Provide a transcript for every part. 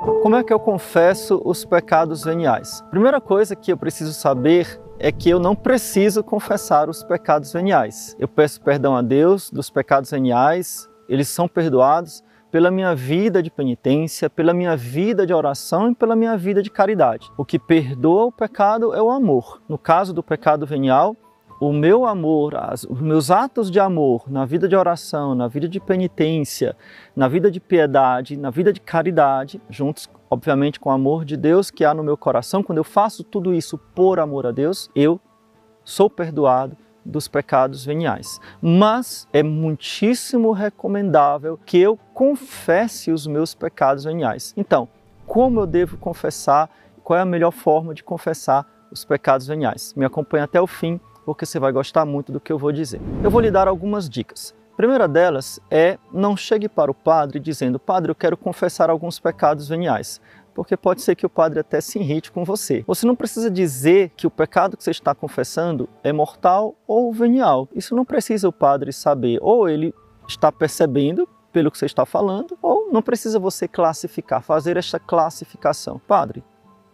Como é que eu confesso os pecados veniais? Primeira coisa que eu preciso saber é que eu não preciso confessar os pecados veniais. Eu peço perdão a Deus dos pecados veniais, eles são perdoados pela minha vida de penitência, pela minha vida de oração e pela minha vida de caridade. O que perdoa o pecado é o amor. No caso do pecado venial, o meu amor, as, os meus atos de amor na vida de oração, na vida de penitência, na vida de piedade, na vida de caridade, juntos, obviamente, com o amor de Deus que há no meu coração, quando eu faço tudo isso por amor a Deus, eu sou perdoado dos pecados veniais. Mas é muitíssimo recomendável que eu confesse os meus pecados veniais. Então, como eu devo confessar? Qual é a melhor forma de confessar os pecados veniais? Me acompanhe até o fim porque você vai gostar muito do que eu vou dizer. Eu vou lhe dar algumas dicas. A primeira delas é não chegue para o padre dizendo: Padre, eu quero confessar alguns pecados veniais porque pode ser que o padre até se irrite com você. Você não precisa dizer que o pecado que você está confessando é mortal ou venial. Isso não precisa o padre saber. Ou ele está percebendo pelo que você está falando, ou não precisa você classificar, fazer esta classificação. Padre,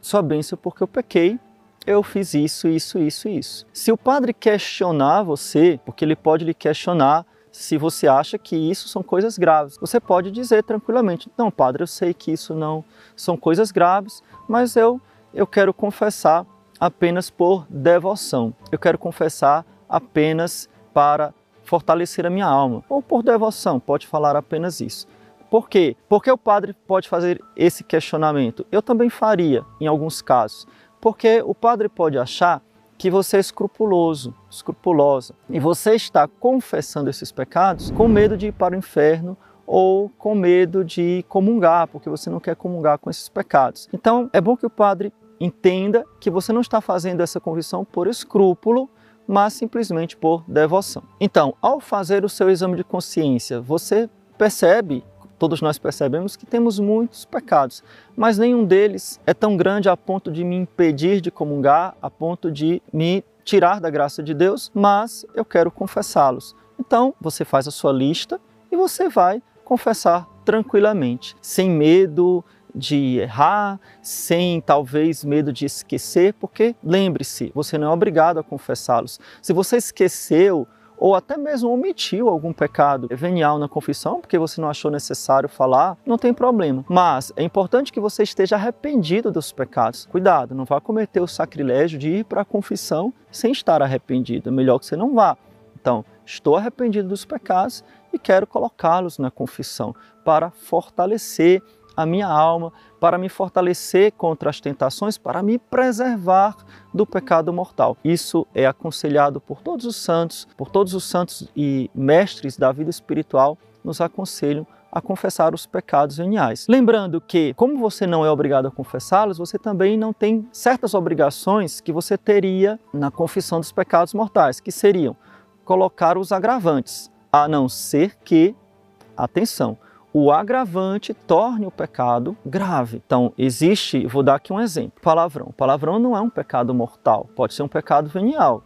sua bênção porque eu pequei, eu fiz isso, isso, isso, isso. Se o padre questionar você, porque ele pode lhe questionar se você acha que isso são coisas graves, você pode dizer tranquilamente: "Não, padre, eu sei que isso não são coisas graves, mas eu eu quero confessar apenas por devoção. Eu quero confessar apenas para fortalecer a minha alma, ou por devoção, pode falar apenas isso. Por quê? Porque o padre pode fazer esse questionamento. Eu também faria em alguns casos. Porque o padre pode achar que você é escrupuloso, escrupulosa, e você está confessando esses pecados com medo de ir para o inferno ou com medo de comungar, porque você não quer comungar com esses pecados. Então, é bom que o padre entenda que você não está fazendo essa convicção por escrúpulo, mas simplesmente por devoção. Então, ao fazer o seu exame de consciência, você percebe todos nós percebemos que temos muitos pecados, mas nenhum deles é tão grande a ponto de me impedir de comungar, a ponto de me tirar da graça de Deus, mas eu quero confessá-los. Então, você faz a sua lista e você vai confessar tranquilamente, sem medo de errar, sem talvez medo de esquecer, porque lembre-se, você não é obrigado a confessá-los. Se você esqueceu ou até mesmo omitiu algum pecado venial na confissão, porque você não achou necessário falar, não tem problema. Mas é importante que você esteja arrependido dos pecados. Cuidado, não vá cometer o sacrilégio de ir para a confissão sem estar arrependido. É melhor que você não vá. Então, estou arrependido dos pecados e quero colocá-los na confissão para fortalecer a minha alma, para me fortalecer contra as tentações, para me preservar do pecado mortal. Isso é aconselhado por todos os santos, por todos os santos e mestres da vida espiritual, nos aconselham a confessar os pecados veniais. Lembrando que, como você não é obrigado a confessá-los, você também não tem certas obrigações que você teria na confissão dos pecados mortais, que seriam colocar os agravantes, a não ser que, atenção, o agravante torne o pecado grave. Então, existe, vou dar aqui um exemplo: palavrão. Palavrão não é um pecado mortal, pode ser um pecado venial.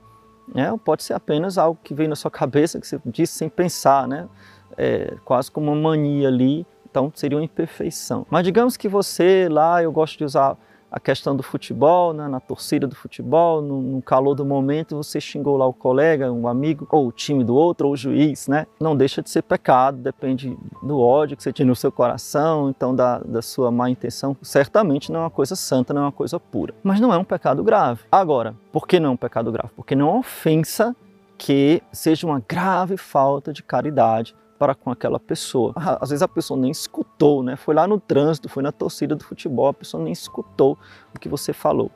Né? Pode ser apenas algo que vem na sua cabeça, que você disse sem pensar, né? É, quase como uma mania ali. Então, seria uma imperfeição. Mas digamos que você lá, eu gosto de usar a questão do futebol, né, na torcida do futebol, no, no, calor do momento, você xingou lá o colega, um amigo, ou o time do outro, ou o juiz, né? Não deixa de ser pecado, depende do ódio que você tinha no seu coração, então da, da sua má intenção. Certamente não é uma coisa santa, não é uma coisa pura. Mas não é um pecado grave. Agora, por que não é um pecado grave? Porque não é uma ofensa que seja uma grave falta de caridade para com aquela pessoa. Às vezes a pessoa nem escutou, né? Foi lá no trânsito, foi na torcida do futebol, a pessoa nem escutou o que você falou.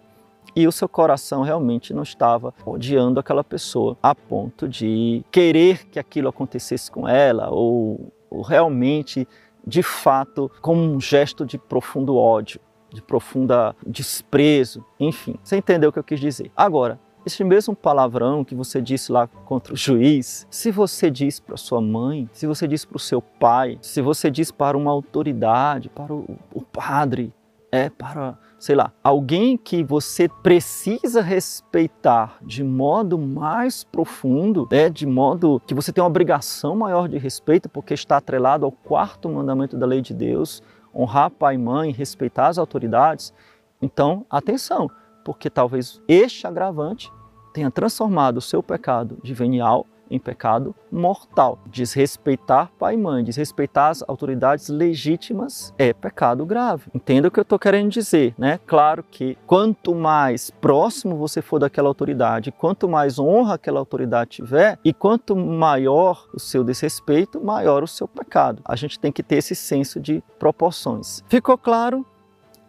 E o seu coração realmente não estava odiando aquela pessoa a ponto de querer que aquilo acontecesse com ela ou, ou realmente, de fato, como um gesto de profundo ódio, de profunda desprezo, enfim. Você entendeu o que eu quis dizer? Agora, esse mesmo palavrão que você disse lá contra o juiz, se você diz para sua mãe, se você diz para o seu pai, se você diz para uma autoridade, para o, o padre, é para, sei lá, alguém que você precisa respeitar de modo mais profundo, é de modo que você tem uma obrigação maior de respeito, porque está atrelado ao quarto mandamento da lei de Deus, honrar pai e mãe, respeitar as autoridades, então atenção, porque talvez este agravante tenha transformado o seu pecado de venial em pecado mortal. Desrespeitar pai e mãe, desrespeitar as autoridades legítimas é pecado grave. Entenda o que eu estou querendo dizer, né? Claro que quanto mais próximo você for daquela autoridade, quanto mais honra aquela autoridade tiver e quanto maior o seu desrespeito, maior o seu pecado. A gente tem que ter esse senso de proporções. Ficou claro?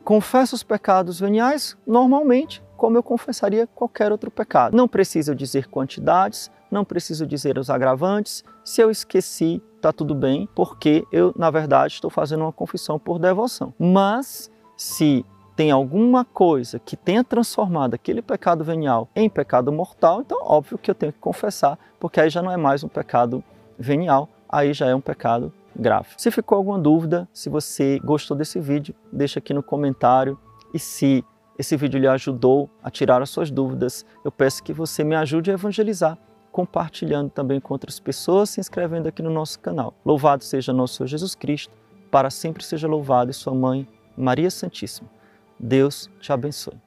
Confessa os pecados veniais normalmente, como eu confessaria qualquer outro pecado. Não preciso dizer quantidades, não preciso dizer os agravantes. Se eu esqueci, tá tudo bem, porque eu, na verdade, estou fazendo uma confissão por devoção. Mas se tem alguma coisa que tenha transformado aquele pecado venial em pecado mortal, então óbvio que eu tenho que confessar, porque aí já não é mais um pecado venial, aí já é um pecado grave. Se ficou alguma dúvida, se você gostou desse vídeo, deixa aqui no comentário e se esse vídeo lhe ajudou a tirar as suas dúvidas, eu peço que você me ajude a evangelizar compartilhando também com outras pessoas, se inscrevendo aqui no nosso canal. Louvado seja nosso Senhor Jesus Cristo, para sempre seja louvado e sua mãe, Maria Santíssima. Deus te abençoe.